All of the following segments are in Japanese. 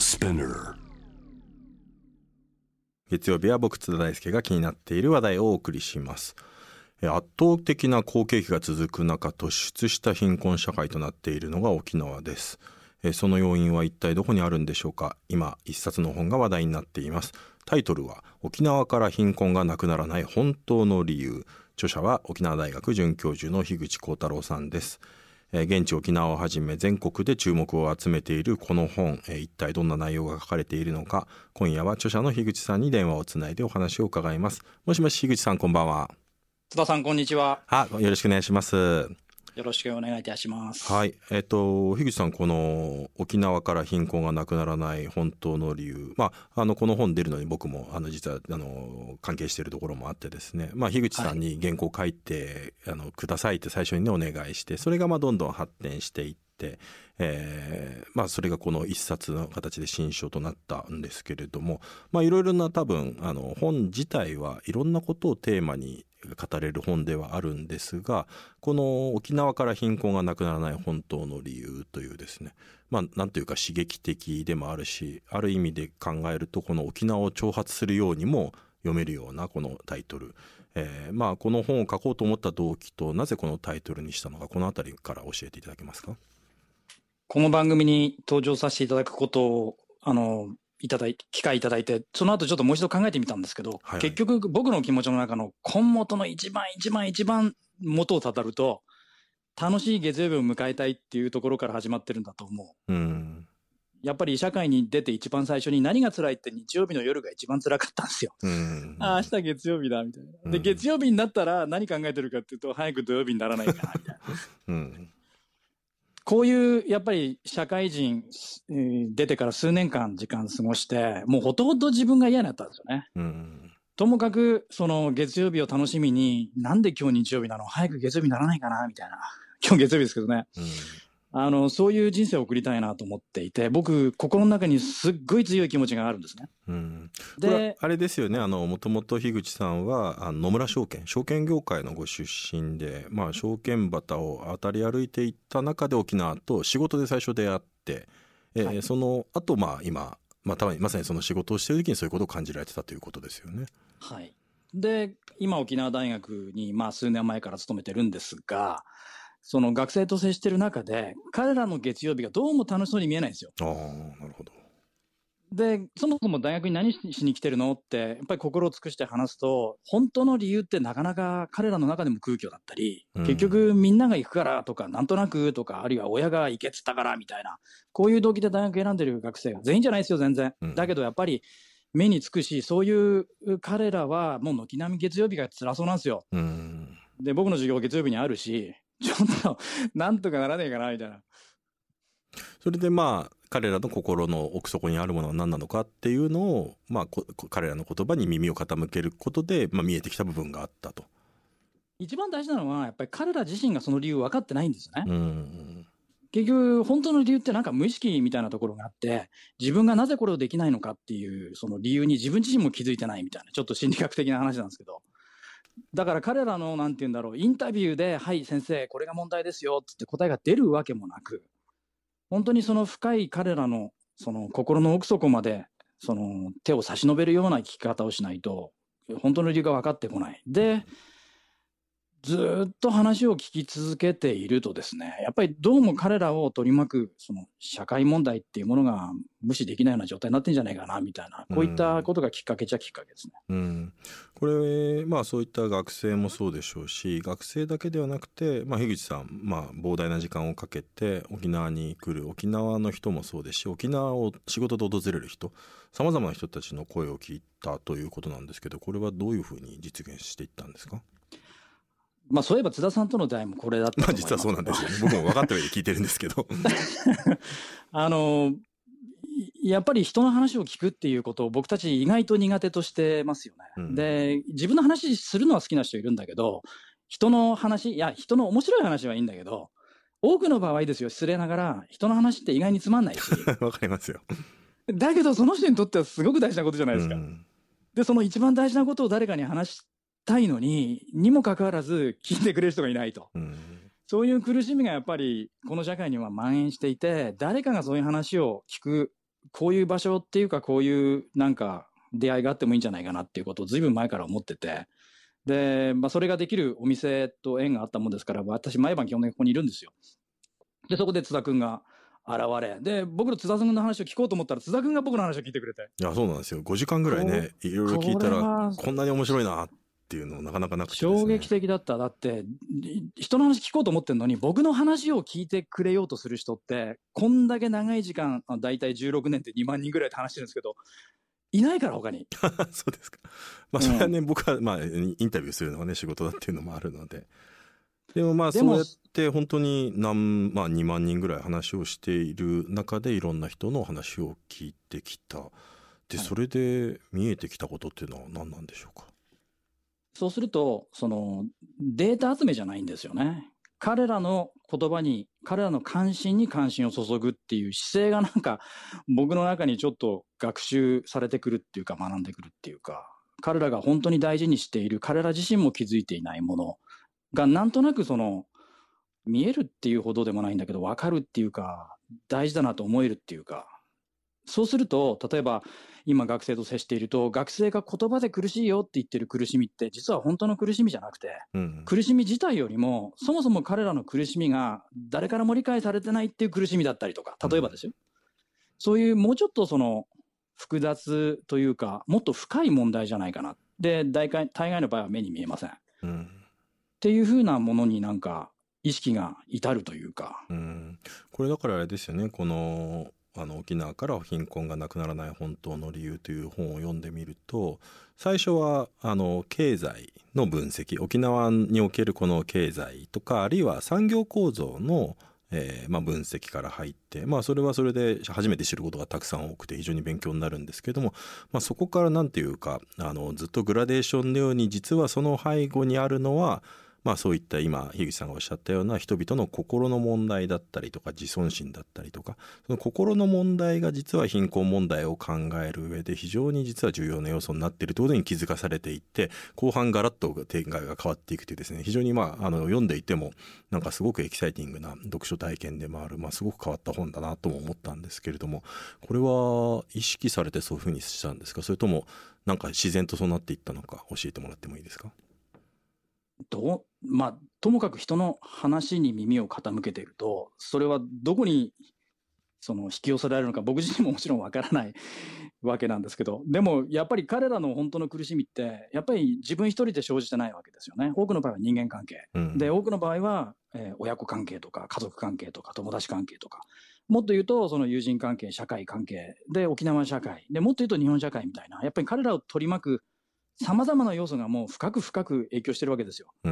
Spinner. 月曜日は僕津田大輔が気になっている話題をお送りします。え圧倒的な好景気が続く中突出した貧困社会となっているのが沖縄です。えその要因は一体どこにあるんでしょうか。今一冊の本が話題になっています。タイトルは沖縄から貧困がなくならない本当の理由。著者は沖縄大学准教授の樋口幸太郎さんです。現地沖縄をはじめ全国で注目を集めているこの本、えー一体どんな内容が書かれているのか今夜は著者の樋口さんに電話をつないでお話を伺います。もしもし樋口さんこんばんは。津田さん、こんにちは。あよろしくお願いしますよろしくお願いいたします。はい。えっ、と樋口さんこの沖縄から貧困がなくならない本当の理由。まああのこの本出るのに僕もあの実はあの関係しているところもあってですね。まあ樋口さんに原稿を書いて、あのくださいって最初にねお願いしてそれがまあどんどん発展していってえーまあそれがこの一冊の形で新書となったんですけれどもまあいろいろな多分あの本自体はいろんなことをテーマに語れる本ではあるんですがこの沖縄から貧困がなくならない本当の理由というですねまあなんというか刺激的でもあるしある意味で考えるとこの沖縄を挑発するようにも読めるようなこのタイトル、えーまあこの本を書こうと思った動機となぜこのタイトルにしたのかこの辺りから教えていただけますか？この番組に登場させていただくことを、あの、いただい、機会いただいて、その後ちょっともう一度考えてみたんですけど、はい結局僕の気持ちの中の根元の一番一番一番元をたたると、楽しい月曜日を迎えたいっていうところから始まってるんだと思う。うんやっぱり社会に出て一番最初に何が辛いって日曜日の夜が一番辛かったんですよ。うんああ、明日月曜日だ、みたいな。で、うん月曜日になったら何考えてるかっていうと、早く土曜日にならないかな、みたいな。うんこういう、やっぱり社会人、えー出てから数年間時間過ごして、もうほとんど自分が嫌になったんですよね。うんともかく、その月曜日を楽しみに、なんで今日日曜日なの？早く月曜日にならないかな？みたいな。今日月曜日ですけどね。うんあの、そういう人生を送りたいなと思っていて、僕、心の中にすっごい強い気持ちがあるんですね。うんで、あれですよねあのもともと樋口さんはあの野村証券証券業界のご出身で、まあ、証券旗を渡り歩いていった中で沖縄と仕事で最初出会って、えーはいその後まあ今、まあ、たまにまさにその仕事をしている時にそういうことを感じられてたということですよね。はい。で、今沖縄大学に、まあ数年前から勤めてるんですが、その学生と接してる中で、彼らの月曜日がどうも楽しそうに見えないんですよ。ああなるほど。で、そもそも大学に何ししに来てるのって、やっぱり心を尽くして話すと、本当の理由ってなかなか彼らの中でも空虚だったり、うん結局みんなが行くからとか、なんとなくとか、あるいは親が行けっつったからみたいな、こういう動機で大学選んでる学生が全員じゃないですよ、全然。うんだけどやっぱり目につくし、そういう彼らはもう軒並み月曜日が辛そうなんですよ。うんで、僕の授業月曜日にあるし、ちょっと、なんとかならねえかな、みたいな。それでまあ彼らの心の奥底にあるものは何なのかっていうのを、まあ、こ彼らの言葉に耳を傾けることで、まあ、見えてきた部分があったと。一番大事なのは、やっぱり彼ら自身がその理由分かってないんですよね。うん結局、本当の理由ってなんか無意識みたいなところがあって、自分がなぜこれをできないのかっていう、その理由に自分自身も気づいてないみたいな、ちょっと心理学的な話なんですけど。だから彼らの、なんて言うんだろう、インタビューで、はい、先生、これが問題ですよ、つって答えが出るわけもなく、本当にその深い彼らの、その心の奥底まで、その手を差し伸べるような聞き方をしないと、本当の理由が分かってこない。で、ずっと話を聞き続けているとですね、やっぱりどうも彼らを取り巻く、その社会問題っていうものが無視できないような状態になってんじゃないかな、みたいな、こういったことがきっかけじゃきっかけですね。うん、これまあそういった学生もそうでしょうし学生だけではなくて、まあ、樋口さん、まあ、膨大な時間をかけて沖縄に来る沖縄の人もそうですし沖縄を仕事で訪れる人さまざまな人たちの声を聞いたということなんですけどこれはどういうふうに実現していったんですか？まあそういえば津田さんとの出会いもこれだったとまあ実はそうなんですよね僕も分かった上で聞いてるんですけど。あの、いやっぱり人の話を聞くっていうことを僕たち意外と苦手としてますよね。うんで、自分の話するのは好きな人いるんだけど、人の話、いや、人の面白い話はいいんだけど、多くの場合ですよ、失礼ながら、人の話って意外につまんないし、わかりますよ。だけどその人にとってはすごく大事なことじゃないですか。うんで、その一番大事なことを誰かに話したいのに、にもかかわらず聞いてくれる人がいないと。うんそういう苦しみがやっぱりこの社会には蔓延していて、誰かがそういう話を聞くこういう場所っていうか、こういうなんか出会いがあってもいいんじゃないかなっていうことをずいぶん前から思ってて、で、まあ、それができるお店と縁があったもんですから、私、毎晩基本的にここにいるんですよ。で、そこで津田君が現れ、で、僕の津田君の話を聞こうと思ったら、津田君が僕の話を聞いてくれて。いや、そうなんですよ。5時間ぐらいね、いろいろ聞いたら、こんなに面白いなっていうのなかなかなくて、ね、衝撃的だった。だって、人の話聞こうと思ってるのに、僕の話を聞いてくれようとする人って、こんだけ長い時間、だいたい16年って2万人ぐらいで話してるんですけど、いないから他に。そうですか。まあそれはね、うん、僕はまあインタビューするのがね仕事だっていうのもあるので。でもまあそうやって本当に何、まあ2万人ぐらい話をしている中でいろんな人の話を聞いてきた。で、それで見えてきたことっていうのは何なんでしょうか？そうすると、そのデータ集めじゃないんですよね。彼らの言葉に、彼らの関心に関心を注ぐっていう姿勢がなんか、僕の中にちょっと学習されてくるっていうか、学んでくるっていうか、彼らが本当に大事にしている、彼ら自身も気づいていないものが、なんとなくその、見えるっていうほどでもないんだけど、わかるっていうか、大事だなと思えるっていうか、そうすると、例えば、今学生と接していると、学生が言葉で苦しいよって言ってる苦しみって、実は本当の苦しみじゃなくて、うん、苦しみ自体よりも、そもそも彼らの苦しみが誰からも理解されてないっていう苦しみだったりとか、例えばですよ。うん、そういうもうちょっとその、複雑というか、もっと深い問題じゃないかな。で、大概大概の場合は目に見えません。うん、っていうふうなものになんか、意識が至るというか。うん、これだからあれですよね、このあの沖縄から貧困がなくならない本当の理由という本を読んでみると最初はあの経済の分析沖縄におけるこの経済とかあるいは産業構造のえーまあ、分析から入って、まあ、それはそれで初めて知ることがたくさん多くて非常に勉強になるんですけども、まあ、そこから何ていうかあのずっとグラデーションのように実はその背後にあるのはまあそういった今樋口さんがおっしゃったような人々の心の問題だったりとか自尊心だったりとかその心の問題が実は貧困問題を考える上で非常に実は重要な要素になっているということに気づかされていって後半ガラッと展開が変わっていくというですね非常にまああの読んでいてもなんかすごくエキサイティングな読書体験でもある、まあ、すごく変わった本だなとも思ったんですけれどもこれは意識されてそういうふうにしたんですか？それともなんか自然とそうなっていったのか教えてもらってもいいですか？どまあ、ともかく人の話に耳を傾けていると、それはどこにその引き寄せられるのか、僕自身ももちろんわからないわけなんですけど、でもやっぱり彼らの本当の苦しみって、やっぱり自分一人で生じてないわけですよね。多くの場合は人間関係。うん、で、多くの場合は、えー、親子関係とか、家族関係とか、友達関係とか、もっと言うと、その友人関係、社会関係、で、沖縄社会、で、もっと言うと日本社会みたいな、やっぱり彼らを取り巻くさまざまな要素がもう深く深く影響してるわけですよ。う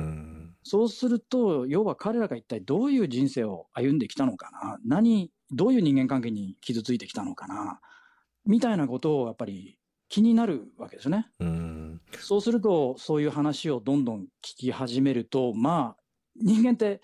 そうすると、要は彼らが一体どういう人生を歩んできたのかな、何、どういう人間関係に傷ついてきたのかな、みたいなことをやっぱり気になるわけですね。うそうすると、そういう話をどんどん聞き始めると、まあ、人間って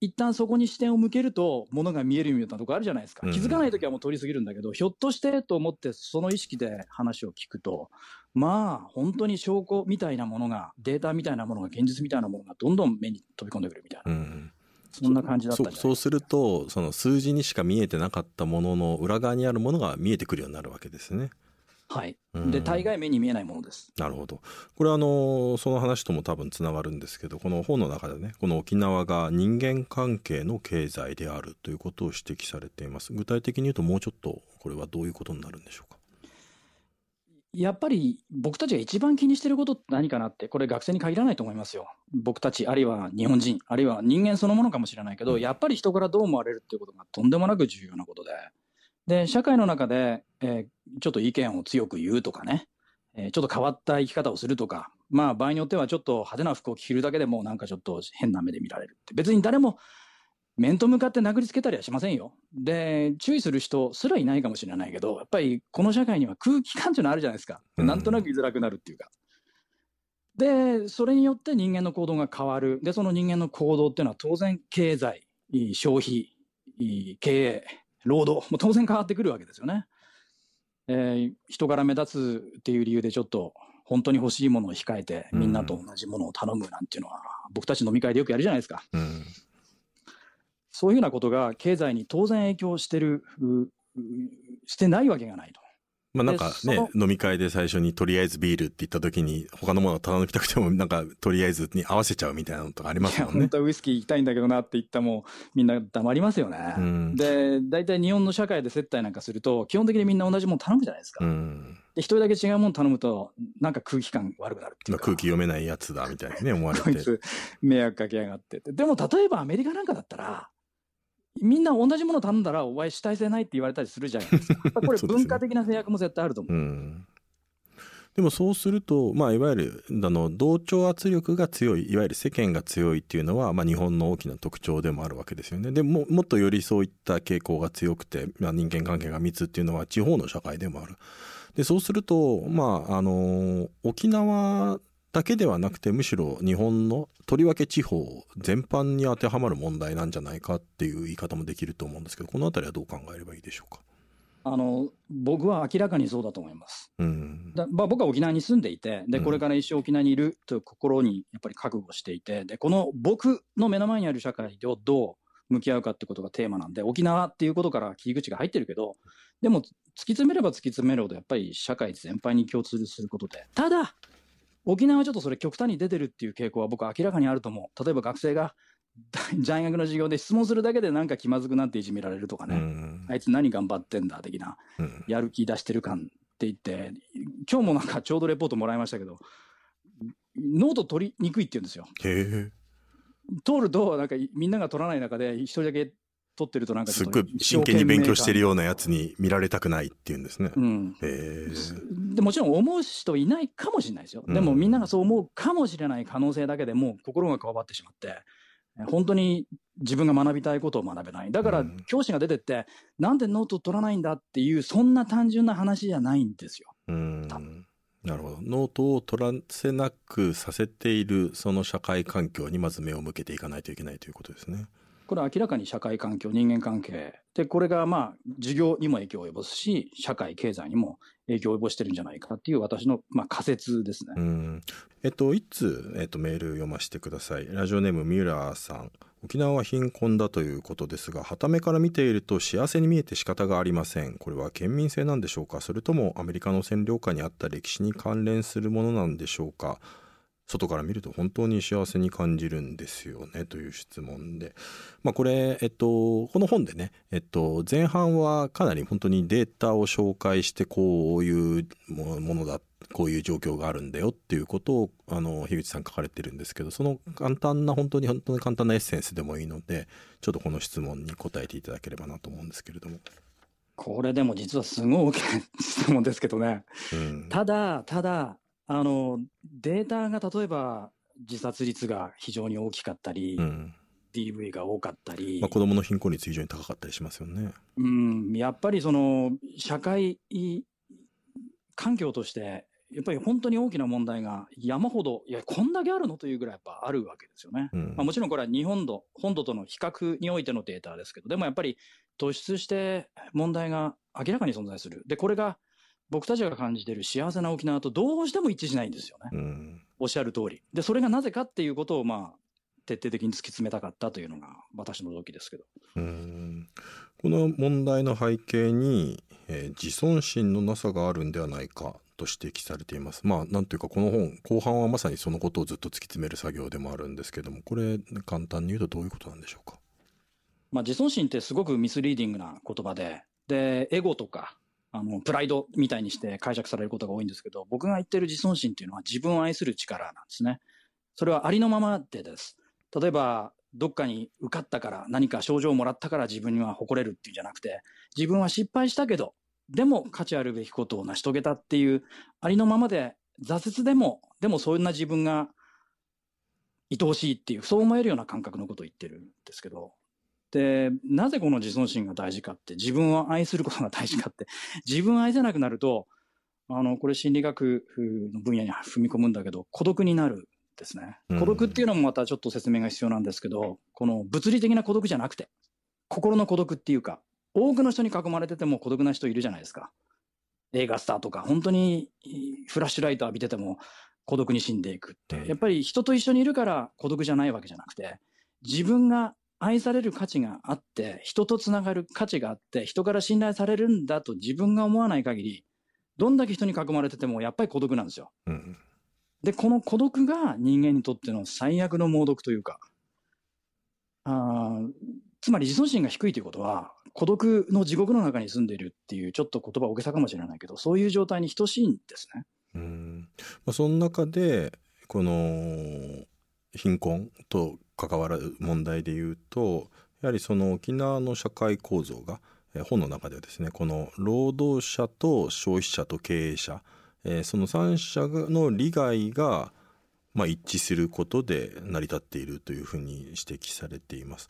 一旦そこに視点を向けると、ものが見えるようなとこあるじゃないですか。気づかないときはもう通り過ぎるんだけど、ひょっとしてと思って、その意識で話を聞くと、まあ、本当に証拠みたいなものが、データみたいなものが、現実みたいなものが、どんどん目に飛び込んでくるみたいな。うんそんな感じだったそうすると、その数字にしか見えてなかったものの裏側にあるものが見えてくるようになるわけですね。はい。で、大概目に見えないものです。なるほど。これはあの、その話とも多分つながるんですけど、この本の中でね、この沖縄が人間関係の経済であるということを指摘されています。具体的に言うともうちょっと、これはどういうことになるんでしょうか？やっぱり僕たちが一番気にしてることって何かなって、これ学生に限らないと思いますよ。僕たち、あるいは日本人、あるいは人間そのものかもしれないけど、やっぱり人からどう思われるっていうことがとんでもなく重要なことで。で、社会の中で、えー、ちょっと意見を強く言うとかね、えー、ちょっと変わった生き方をするとか、まあ場合によってはちょっと派手な服を着るだけでもなんかちょっと変な目で見られるって。別に誰も面と向かって殴りつけたりはしませんよ。で、注意する人すらいないかもしれないけど、やっぱりこの社会には空気感っていうのあるじゃないですか。なんとなく居づらくなるっていうか。で、それによって人間の行動が変わる。で、その人間の行動っていうのは当然経済、消費、経営、労働も当然変わってくるわけですよね。えー、人から目立つっていう理由でちょっと本当に欲しいものを控えてみんなと同じものを頼むなんていうのは、僕たち飲み会でよくやるじゃないですか。うん、そういうようなことが経済に当然影響してるしてないわけがないと。まあなんかでね、飲み会で最初にとりあえずビールって言った時に、他のものを頼みたくても、なんかとりあえずに合わせちゃうみたいなのとかありますもんね。本当はウイスキー行きたいんだけどなって言ったらもうみんな黙りますよね。うん。で、大体日本の社会で接待なんかすると、基本的にみんな同じもの頼むじゃないですか。うん。で、一人だけ違うもの頼むと、なんか空気感悪くなるっていうか。まあ空気読めないやつだみたいにね、思われて。こいつ迷惑かけやがってって。でも例えばアメリカなんかだったら、みんな同じもの頼んだらお前主体性ないって言われたりするじゃないですか。これ文化的な制約も絶対あると思う。うん。でもそうすると、まあ、いわゆるあの同調圧力が強いいわゆる世間が強いっていうのは、まあ、日本の大きな特徴でもあるわけですよね。でももっとよりそういった傾向が強くて、まあ、人間関係が密っていうのは地方の社会でもある。でそうすると、まあ、あの沖縄だけではなくてむしろ日本のとりわけ地方全般に当てはまる問題なんじゃないかっていう言い方もできると思うんですけどこの辺りはどう考えればいいでしょうか？あの、僕は明らかにそうだと思います。うんだまあ、僕は沖縄に住んでいて、で、うんこれから一生沖縄にいるという心にやっぱり覚悟していて、で、この僕の目の前にある社会をどう向き合うかってことがテーマなんで、沖縄っていうことから切り口が入ってるけど、でも突き詰めれば突き詰めるほどやっぱり社会全般に共通することで、ただ、沖縄はちょっとそれ極端に出てるっていう傾向は僕は明らかにあると思う。例えば学生が 大学の授業で質問するだけでなんか気まずくなっていじめられるとかうね、んあいつ何頑張ってんだ的な。うんやる気出してる感って言って、今日もなんかちょうどレポートもらいましたけど、ノート取りにくいって言うんですよ。通ると、なんかみんなが取らない中で、一人だけ取ってると、なんかちすっごい真剣に勉強してるよ。ようなやつに見られたくないっていうんですね。うん。でもちろん思う人いないかもしれないですよ。でもうんみんながそう思うかもしれない可能性だけでもう心がこわばってしまって、本当に自分が学びたいことを学べない。だからうん教師が出てって、なんでノート取らないんだっていう、そんな単純な話じゃないんですよ。うん多。なるほど。ノートを取らせなくさせているその社会環境にまず目を向けていかないといけないということですね。これは明らかに社会環境、人間関係。で、これがまあ、授業にも影響を及ぼすし、社会、経済にも影響を及ぼしてるんじゃないかっていう私の、まあ、仮説ですね。うん。えっと、一通、えっと、メール読ませてください。ラジオネームミュラーさん。沖縄は貧困だということですが、傍目から見ていると幸せに見えて仕方がありません。これは県民性なんでしょうか？それともアメリカの占領下にあった歴史に関連するものなんでしょうか？外から見ると本当に幸せに感じるんですよねという質問で、まあ、これ、えっと、この本でね、えっと、前半はかなり本当にデータを紹介してこういうものだこういう状況があるんだよっていうことをあの樋口さん書かれてるんですけどその簡単な本当に本当に簡単なエッセンスでもいいのでちょっとこの質問に答えていただければなと思うんですけれども。これでも実はすごい大きな質問ですけどね。うんただ、ただ、あの、データが例えば、自殺率が非常に大きかったり、うん、DV が多かったり、まあ、子どもの貧困率非常に高かったりしますよね。うん、やっぱりその社会環境として、やっぱり本当に大きな問題が山ほど、いや、こんだけあるのというぐらいやっぱあるわけですよね。うんまあ、もちろんこれは日本土、本土との比較においてのデータですけど、でもやっぱり突出して問題が明らかに存在する。で、これが僕たちが感じている幸せな沖縄とどうしても一致しないんですよね。うんおっしゃる通り。で、それがなぜかっていうことを、まあ、徹底的に突き詰めたかったというのが私の動機ですけど。うんこの問題の背景に、えー自尊心のなさがあるんではないかと指摘されています。まあなんていうかこの本後半はまさにそのことをずっと突き詰める作業でもあるんですけどもこれ簡単に言うとどういうことなんでしょうか？まあ、自尊心ってすごくミスリーディングな言葉で、で、エゴとか、あの、プライドみたいにして解釈されることが多いんですけど、僕が言ってる自尊心っていうのは自分を愛する力なんですね。それはありのままでです。例えば、どっかに受かったから、何か賞状をもらったから自分には誇れるっていうんじゃなくて、自分は失敗したけど、でも価値あるべきことを成し遂げたっていう、ありのままで、挫折でも、でもそんな自分が愛おしいっていう、そう思えるような感覚のことを言ってるんですけど、で、なぜこの自尊心が大事かって、自分を愛することが大事かって、自分を愛せなくなると、あの、これ心理学の分野に踏み込むんだけど、孤独になるんですね。うん孤独っていうのもまたちょっと説明が必要なんですけど、この物理的な孤独じゃなくて、心の孤独っていうか、多くの人に囲まれてても孤独な人いるじゃないですか。映画スターとか、本当にフラッシュライト浴びてても孤独に死んでいくって。うんやっぱり人と一緒にいるから孤独じゃないわけじゃなくて、自分が愛される価値があって、人とつながる価値があって、人から信頼されるんだと自分が思わない限り、どんだけ人に囲まれててもやっぱり孤独なんですよ。うんで、この孤独が人間にとっての最悪の猛毒というか、あーつまり自尊心が低いということは、孤独の地獄の中に住んでいるっていう、ちょっと言葉大げさかもしれないけど、そういう状態に等しいんですね。うんまあ、その中でこの貧困と関わる問題でいうとやはりその沖縄の社会構造がえー本の中ではですねこの労働者と消費者と経営者、えーその3者の利害が、まあ、一致することで成り立っているというふうに指摘されています。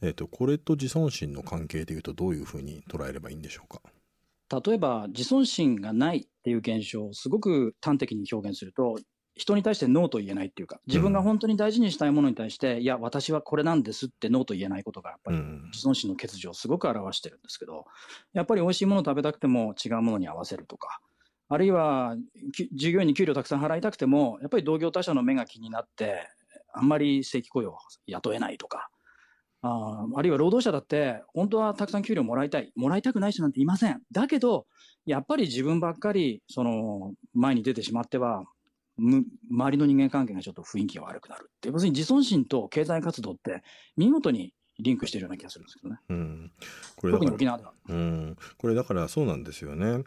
えー、とこれと自尊心の関係でいうとどういうふうに捉えればいいんでしょうか？例えば、自尊心がないっていう現象をすごく端的に表現すると、人に対してノーと言えないっていうか、自分が本当に大事にしたいものに対して、いや、私はこれなんですってノーと言えないことが、やっぱりうん自尊心の欠如をすごく表してるんですけど、やっぱり美味しいものを食べたくても違うものに合わせるとか、あるいはき従業員に給料たくさん払いたくても、やっぱり同業他社の目が気になって、あんまり正規雇用を雇えないとか、あーあるいは労働者だって、本当はたくさん給料もらいたい、もらいたくない人なんていません。だけど、やっぱり自分ばっかりその前に出てしまっては、む周りの人間関係がちょっと雰囲気が悪くなるって、要するに自尊心と経済活動って、見事にリンクしているような気がするんですけどね。うん、これだから特に沖縄では。うん、これだからそうなんですよね。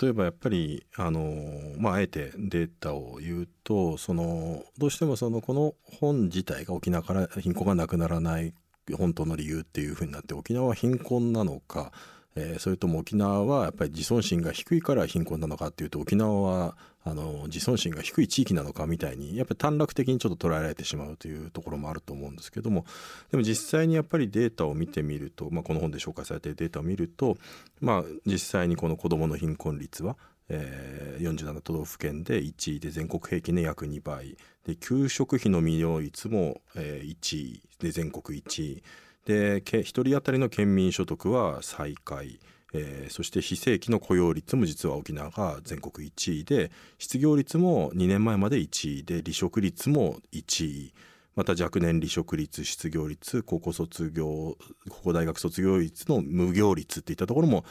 例えばやっぱりあのまああえてデータを言うとそのどうしてもそのこの本自体が沖縄から貧困がなくならない本当の理由っていうふうになって沖縄は貧困なのか、えーそれとも沖縄はやっぱり自尊心が低いから貧困なのかっていうと沖縄はあの自尊心が低い地域なのかみたいにやっぱり短絡的にちょっと捉えられてしまうというところもあると思うんですけどもでも実際にやっぱりデータを見てみると、まあ、この本で紹介されているデータを見ると、まあ、実際にこの子どもの貧困率は、えー47都道府県で1位で全国平均で約2倍。で給食費の未利率も、えー1位で全国1位。で1人当たりの県民所得は最下位、えーそして非正規の雇用率も実は沖縄が全国1位で失業率も2年前まで1位で離職率も1位。また若年離職率失業率高校卒業高校大学卒業率の無業率っていったところも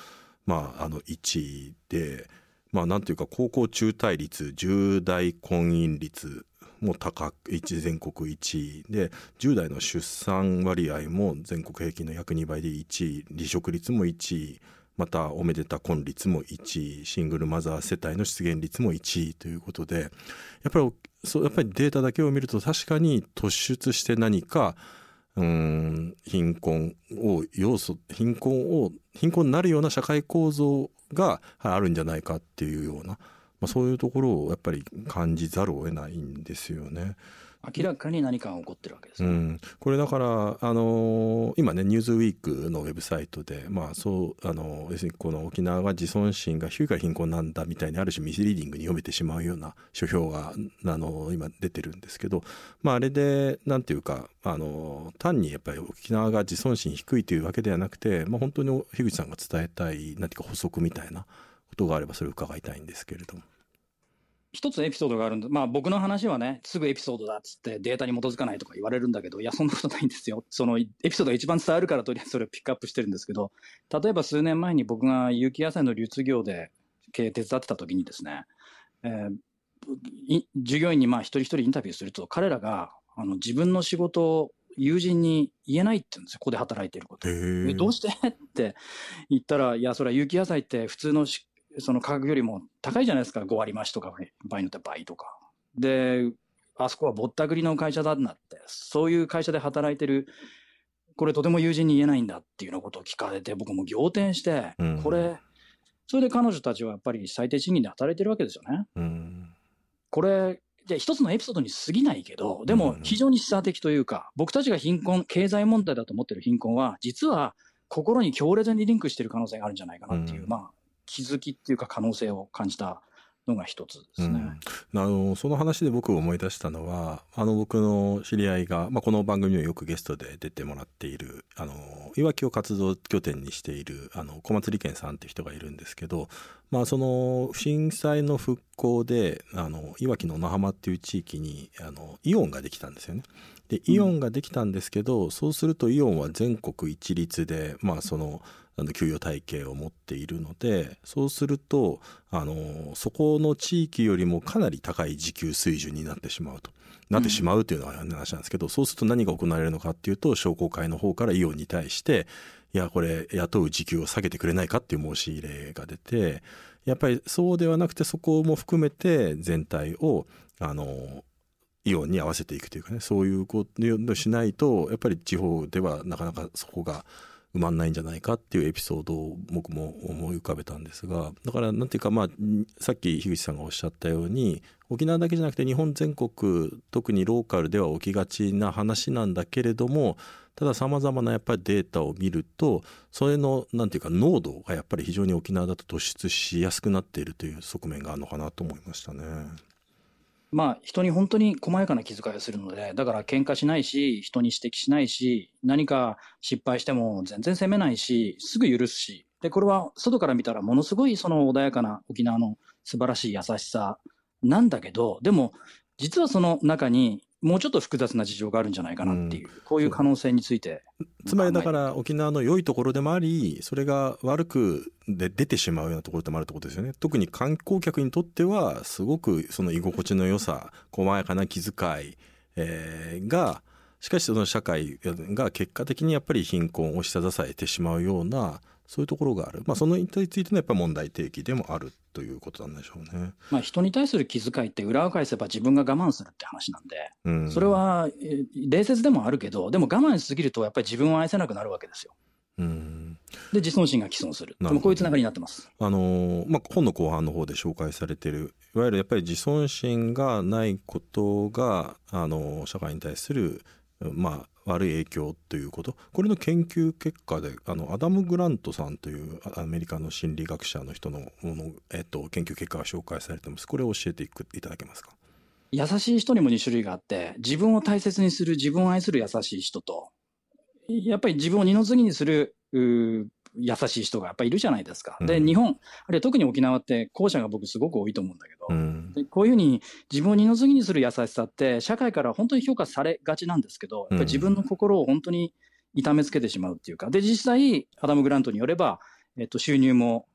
まああの1位で。まあなんていうか高校中退率10代婚姻率も高く一全国1位で10代の出産割合も全国平均の約2倍で1位離職率も1位またおめでた婚率も1位シングルマザー世帯の出現率も1位ということでやっぱりそうやっぱりデータだけを見ると確かに突出して何かうん貧困を要素貧困を貧困になるような社会構造があるんじゃないかっていうような、まあ、そういうところをやっぱり感じざるを得ないんですよね。明らかに何かが起こってるわけですね。うん、これだから、あのー今ね「ニューズウィークのウェブサイトで、まあそうあのー要するにこの沖縄が自尊心が低いから貧困なんだみたいにある種ミスリーディングに読めてしまうような書評が、あのー今出てるんですけど、まあ、あれでなんていうか、あのー単にやっぱり沖縄が自尊心低いというわけではなくて、まあ、本当に樋口さんが伝えたい何ていうか補足みたいなことがあればそれを伺いたいんですけれども。一つエピソードがあるんで、まあ僕の話はね、すぐエピソードだっつってデータに基づかないとか言われるんだけど、いや、そんなことないんですよ。そのエピソードが一番伝わるからとりあえずそれをピックアップしてるんですけど、例えば数年前に僕が有機野菜の流通業で経営手伝ってた時にですね、えーい従業員にまあ一人一人インタビューすると、彼らがあの自分の仕事を友人に言えないって言うんですよ、ここで働いてること。どうして？って言ったら、いや、それは有機野菜って普通のしその価格よりも高いじゃないですか、5割増しとか、場合によっては倍とか。で、あそこはぼったくりの会社だなって、そういう会社で働いてる、これとても友人に言えないんだっていうようなことを聞かれて、僕も仰天してうん、これ、それで彼女たちはやっぱり最低賃金で働いてるわけですよね。うん。これ、じゃあ一つのエピソードに過ぎないけど、でうん。も非常に示唆的というか、僕たちが貧困、経済問題だと思ってる貧困は、実は心に強烈にリンクしてる可能性があるんじゃないかなっていう、うん。まあ、気づきっていうか可能性を感じたのが一つですね。うん、あのその話で僕思い出したのはあの僕の知り合いが、まあ、この番組にもよくゲストで出てもらっているあのいわきを活動拠点にしているあの小松利健さんっていう人がいるんですけど、まあ、その震災の復興であのいわきの那覇っていう地域にあのイオンができたんですよね。でイオンができたんですけど、うん、そうするとイオンは全国一律で、まあ、そのあの給与体系を持っているのでそうするとあのそこの地域よりもかなり高い時給水準になってしまうと。なってしまうというのは話なんですけど、うん、そうすると何が行われるのかっていうと商工会の方からイオンに対していやこれ雇う時給を下げてくれないかっていう申し入れが出てやっぱりそうではなくてそこも含めて全体をあのイオンに合わせていくというかねそういうことをしないとやっぱり地方ではなかなかそこが埋まんないんじゃないかっていうエピソードを僕も思い浮かべたんですがだからなんていうかまあさっき樋口さんがおっしゃったように沖縄だけじゃなくて日本全国特にローカルでは起きがちな話なんだけれどもたださまざまなやっぱりデータを見るとそれのなんていうか濃度がやっぱり非常に沖縄だと突出しやすくなっているという側面があるのかなと思いましたね。まあ、人に本当に細やかな気遣いをするので、だから喧嘩しないし、人に指摘しないし、何か失敗しても全然責めないし、すぐ許すし、で、これは外から見たらものすごいその穏やかな沖縄の素晴らしい優しさなんだけど、でも、実はその中にもうちょっと複雑な事情があるんじゃないかなっていう、うん、こういう可能性について。つまりだから沖縄の良いところでもあり、それが悪くで出てしまうようなところでもあるってことですよね。特に観光客にとっては、すごくその居心地の良さ、細やかな気遣い、えー、が、しかしその社会が結果的にやっぱり貧困を下支えてしまうような、そういうところがある。まあそのについてのやっぱ問題提起でもあるということなんでしょうね。まあ、人に対する気遣いって裏を返せば自分が我慢するって話なんで、うん、それは礼節でもあるけど、でも我慢しすぎるとやっぱり自分を愛せなくなるわけですよ。うん、で自尊心が毀損する、でもこういうつながりになってます、あのー、まあ、本の後半の方で紹介されてるいわゆるやっぱり自尊心がないことが、あのー、社会に対する、まあ、悪い影響ということ？これの研究結果であのアダム・グラントさんというアメリカの心理学者の人のもの、えっと、研究結果が紹介されてます。これを教えていただけますか？優しい人にも2種類があって自分を大切にする自分を愛する優しい人とやっぱり自分を二の次にする優しい人がやっぱりいるじゃないですか。で、日本、あるいは特に沖縄って後者が僕すごく多いと思うんだけど、うん、でこういうふうに自分を二の次にする優しさって社会から本当に評価されがちなんですけど、やっぱり自分の心を本当に痛めつけてしまうっていうか、で、実際、アダム・グラントによれば、えっと、収入も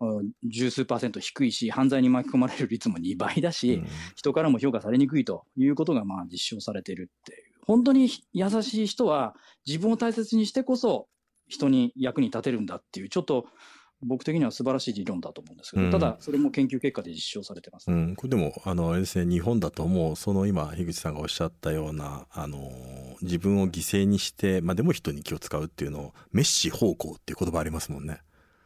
十数パーセント低いし、犯罪に巻き込まれる率も2倍だし、うん、人からも評価されにくいということがまあ実証されているっていう。本当に優しい人は自分を大切にしてこそ人に役に立てるんだっていう、ちょっと僕的には素晴らしい理論だと思うんですけど、うん、ただ、それも研究結果で実証されてます、うん、これでも、あの、ですね、日本だともう、その今、樋口さんがおっしゃったような、あの、自分を犠牲にして、まあでも人に気を使うっていうのを、メッシ方向っていう言葉ありますもんね。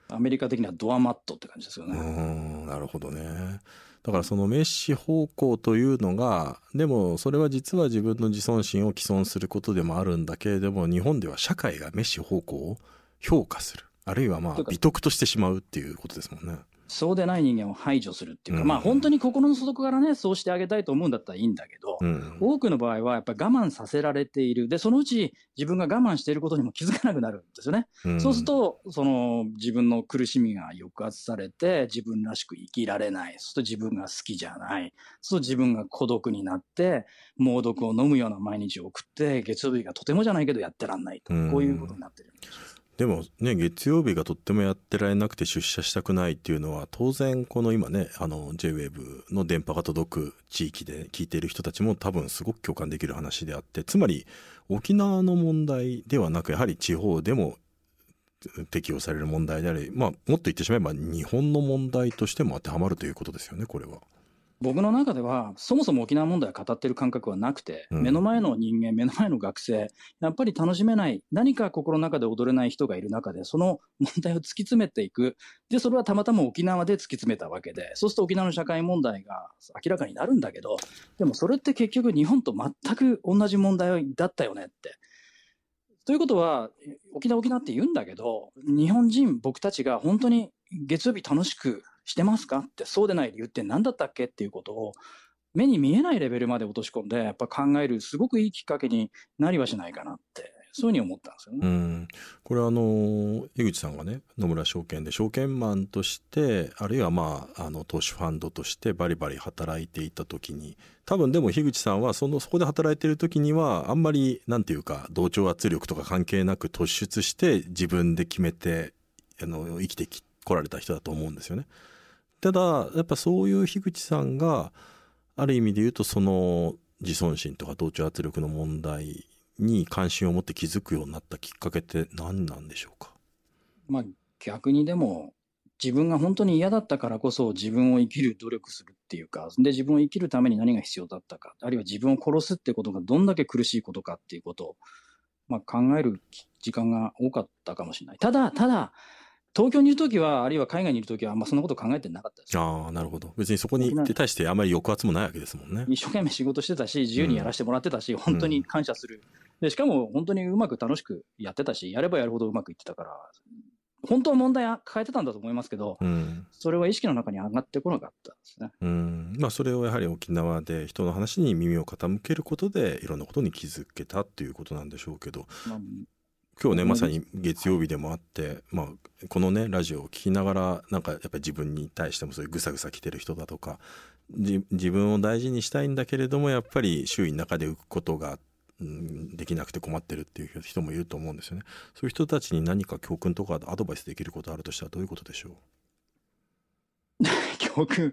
アメリカ的にはドアマットって感じですよね。うん、なるほどね。だからそのメッシ方向というのがでもそれは実は自分の自尊心を毀損することでもあるんだけれども日本では社会がメッシ方向を評価するあるいはまあ美徳としてしまうっていうことですもんね。そうでない人間を排除するっていうか、うん、まあ本当に心の底からね、そうしてあげたいと思うんだったらいいんだけど、うん、多くの場合はやっぱり我慢させられている。で、そのうち自分が我慢していることにも気づかなくなるんですよね。うん、そうすると、その自分の苦しみが抑圧されて、自分らしく生きられない。そうすると自分が好きじゃない。そうすると自分が孤独になって、猛毒を飲むような毎日を送って、月曜日がとてもじゃないけどやってらんないと。こういうことになってるんです。でもね、月曜日がとってもやってられなくて出社したくないっていうのは、当然この今ね、あの JWAVE の電波が届く地域で聞いている人たちも多分すごく共感できる話であって、つまり沖縄の問題ではなく、やはり地方でも適用される問題であり、まあもっと言ってしまえば日本の問題としても当てはまるということですよね、これは。僕の中では、そもそも沖縄問題を語ってる感覚はなくて、うん、目の前の人間、目の前の学生、やっぱり楽しめない、何か心の中で踊れない人がいる中で、その問題を突き詰めていく。で、それはたまたま沖縄で突き詰めたわけで、そうすると沖縄の社会問題が明らかになるんだけど、でもそれって結局日本と全く同じ問題だったよねって。ということは、沖縄沖縄って言うんだけど、日本人、僕たちが本当に月曜日楽しくしてますか？ってそうでない理由って何だったっけ？っていうことを目に見えないレベルまで落とし込んでやっぱ考えるすごくいいきっかけになりはしないかなってそういうふうに思ったんですよね。うん、これあの井口さんがね野村証券で証券マンとしてあるいはまああの投資ファンドとしてバリバリ働いていた時に多分でも樋口さんはそのそこで働いてる時にはあんまりなんていうか同調圧力とか関係なく突出して自分で決めてあの生きてき来られた人だと思うんですよね。ただやっぱそういう樋口さんがある意味で言うとその自尊心とか同調圧力の問題に関心を持って気づくようになったきっかけって何なんでしょうか？まあ逆にでも自分が本当に嫌だったからこそ自分を生きる努力するっていうか、で自分を生きるために何が必要だったか、あるいは自分を殺すってことがどんだけ苦しいことかっていうことを、まあ、考える時間が多かったかもしれない。ただ、ただ、東京にいるときは、あるいは海外にいるときは、あんまそんなこと考えてなかったです。ああなるほど別にそこに対してあまり抑圧もないわけですもんね。一生懸命仕事してたし、自由にやらせてもらってたし、本当に感謝する。で、しかも本当にうまく楽しくやってたし、やればやるほどうまくいってたから、本当は問題抱えてたんだと思いますけど、うんそれは意識の中に上がってこなかったですね。うんまあ、それをやはり沖縄で人の話に耳を傾けることでいろんなことに気づけたっていうことなんでしょうけどまあ今日ねうん。まさに月曜日でもあって、まあ、このねラジオを聞きながらなんかやっぱり自分に対してもそういうぐさぐさ来てる人だとかじ自分を大事にしたいんだけれどもやっぱり周囲の中で浮くことが、うん、できなくて困ってるっていう人もいると思うんですよね。そういう人たちに何か教訓とかアドバイスできることあるとしたらどういうことでしょう？教訓、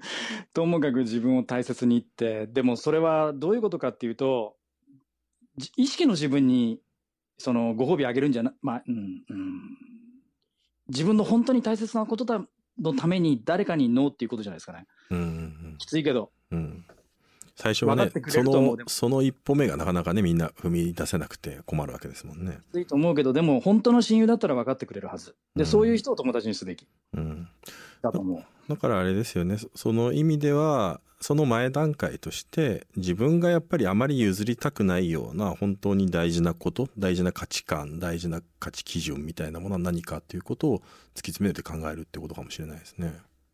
ともかく自分を大切にって、でもそれはどういうことかっていうと、じ意識の自分に、そのご褒美あげるんじゃな、まあ、うん、うん。自分の本当に大切なことだのために誰かにノーっていうことじゃないですかね。うんうんきついけど。うんうん最初はねそのその一歩目がなかなかねみんな踏み出せなくて困るわけですもんね。きついと思うけど、でも本当の親友だったら分かってくれるはず。で、うんそういう人を友達にすべきうん、だと思う。だからあれですよねその意味ではその前段階として自分がやっぱりあまり譲りたくないような本当に大事なこと大事な価値観大事な価値基準みたいなものは何かっていうことを突き詰めて考えるってことかもしれないですね。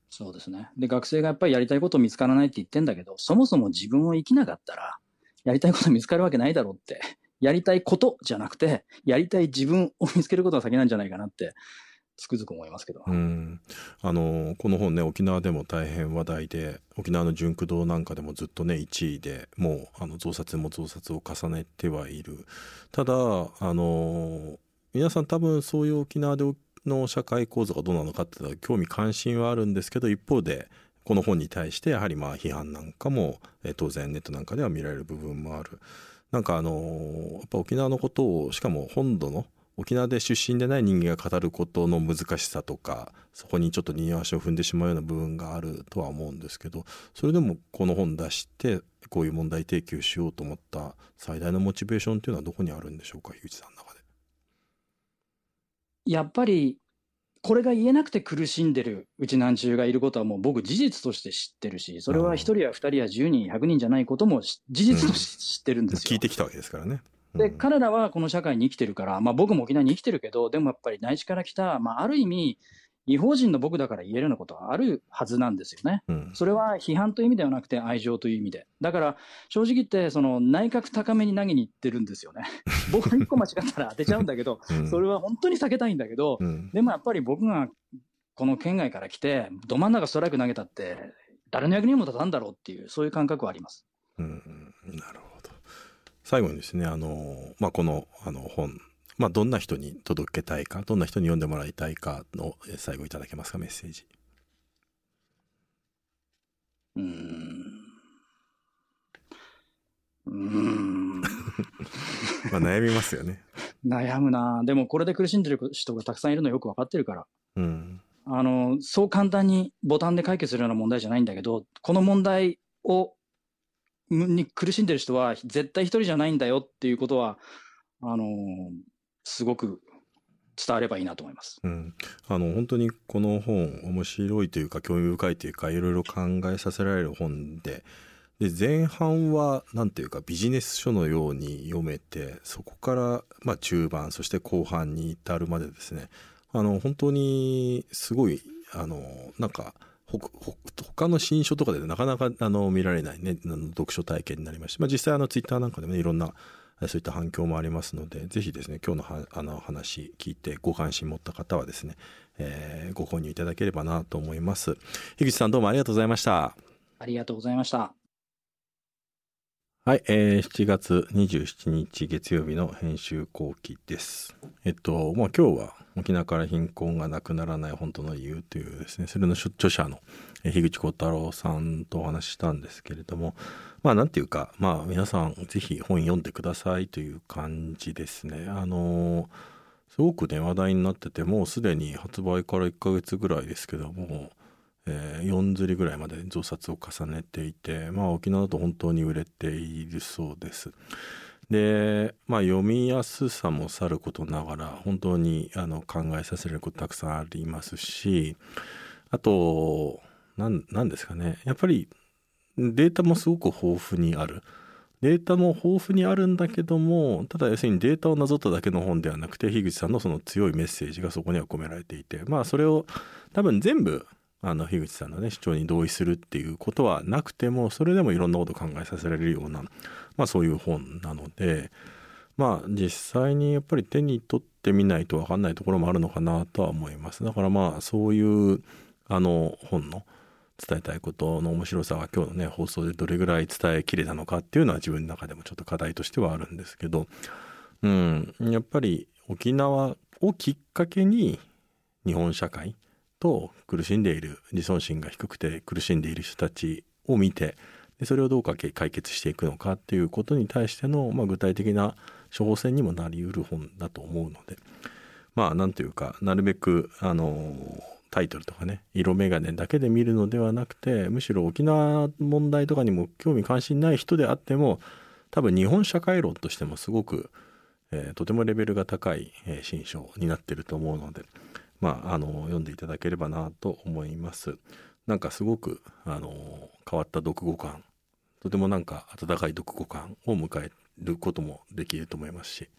そうですね。で、学生がやっぱりやりたいこと見つからないって言ってんだけど、そもそも自分を生きなかったら、やりたいこと見つかるわけないだろうって、やりたいことじゃなくて、やりたい自分を見つけることが先なんじゃないかなって、つくづく思いますけど。うん、あのこの本ね沖縄でも大変話題で沖縄の純駆動なんかでもずっとね1位でもうあの増刷も増刷を重ねてはいる。ただあの皆さん多分そういう沖縄での社会構造がどうなのかっていうのは興味関心はあるんですけど一方でこの本に対してやはりまあ批判なんかもえ当然ネットなんかでは見られる部分もある。なんかあのやっぱ沖縄のことをしかも本土の沖縄で出身でない人間が語ることの難しさとかそこにちょっと二の足を踏んでしまうような部分があるとは思うんですけどそれでもこの本出してこういう問題提起をしようと思った最大のモチベーションというのはどこにあるんでしょうか？樋口さんの中で。やっぱり、これが言えなくて苦しんでるうちなんちゅうがいることはもう僕事実として知ってるし、それは一人や二人や十人、百人じゃないこともし事実として知ってるんですよ。聞いてきたわけですからね。で、うん彼らはこの社会に生きてるから、まあ僕も沖縄に生きてるけど、でもやっぱり内地から来た、まあある意味、違法人の僕だから言えるようなことはあるはずなんですよね。うんそれは批判という意味ではなくて愛情という意味で。だから正直言って、その内角高めに投げに行ってるんですよね。僕一個間違ったら当てちゃうんだけど、うんそれは本当に避けたいんだけど、うんでもやっぱり僕がこの県外から来て、ど真ん中ストライク投げたって、誰の役にも立たんだろうっていう、そういう感覚はあります。うんうんなるほど最後にですねあの、まあ、このあの本、まあ、どんな人に届けたいかどんな人に読んでもらいたいかのえ最後いただけますかメッセージ。うーん。うーん。まあ、悩みますよね。悩むなでもこれで苦しんでる人がたくさんいるのよく分かってるから。うんあの、そう簡単にボタンで解決するような問題じゃないんだけど、この問題を、むに苦しんでる人は絶対一人じゃないんだよっていうことは、あの、すごく伝わればいいなと思います。うん、あの本当にこの本面白いというか興味深いというかいろいろ考えさせられる本でで前半は何ていうかビジネス書のように読めてそこから、まあ、中盤そして後半に至るまでですねあの本当にすごいあのなんか他の新書とかでなかなかあの見られないね読書体験になりまして、まあ、実際あのツイッターなんかでもねいろんなそういった反響もありますのでぜひですね今日のはあの話聞いてご関心持った方はですね、えー、ご購入いただければなと思います。樋口さんどうもありがとうございました。ありがとうございました。はい、えー、7月27日月曜日の編集後期です。えっと、まあ今日は沖縄から貧困がなくならない本当の理由というですね、それの著者の樋口幸太郎さんとお話ししたんですけれども、まあなんていうか、まあ皆さんぜひ本読んでくださいという感じですね。あのすごくね話題になっててもうすでに発売から1ヶ月ぐらいですけどもえー、4釣りぐらいまで増刷を重ねていて、まあ、沖縄だと本当に売れているそうです。で、まあ、読みやすさもさることながら本当にあの考えさせることたくさんありますしあと何ですかねやっぱりデータもすごく豊富にある。データも豊富にあるんだけどもただ要するにデータをなぞっただけの本ではなくて樋口さんのその強いメッセージがそこには込められていてまあそれを多分全部あの樋口さんのね主張に同意するっていうことはなくてもそれでもいろんなことを考えさせられるような、まあ、そういう本なのでまあ実際にやっぱり手に取ってみないと分かんないところもあるのかなとは思います。だからまあそういうあの本の伝えたいことの面白さが今日のね放送でどれぐらい伝えきれたのかっていうのは自分の中でもちょっと課題としてはあるんですけどうん。やっぱり沖縄をきっかけに日本社会と苦しんでいる自尊心が低くて苦しんでいる人たちを見てでそれをどうか解決していくのかっていうことに対しての、まあ、具体的な処方箋にもなりうる本だと思うのでまあなんというかなるべくあのタイトルとかね色眼鏡だけで見るのではなくてむしろ沖縄問題とかにも興味関心ない人であっても多分日本社会論としてもすごく、えー、とてもレベルが高い、えー、新書になってると思うのでまあ、あの読んでいただければなと思います。なんかすごくあの変わった読後感とてもなんか温かい読後感を迎えることもできると思いますし、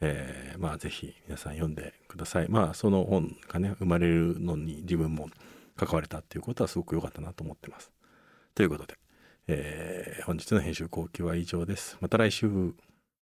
えー、まあぜひ皆さん読んでください。まあその本がね生まれるのに自分も関われたっていうことはすごく良かったなと思ってます。ということで、えー、本日の編集後期は以上です。また来週。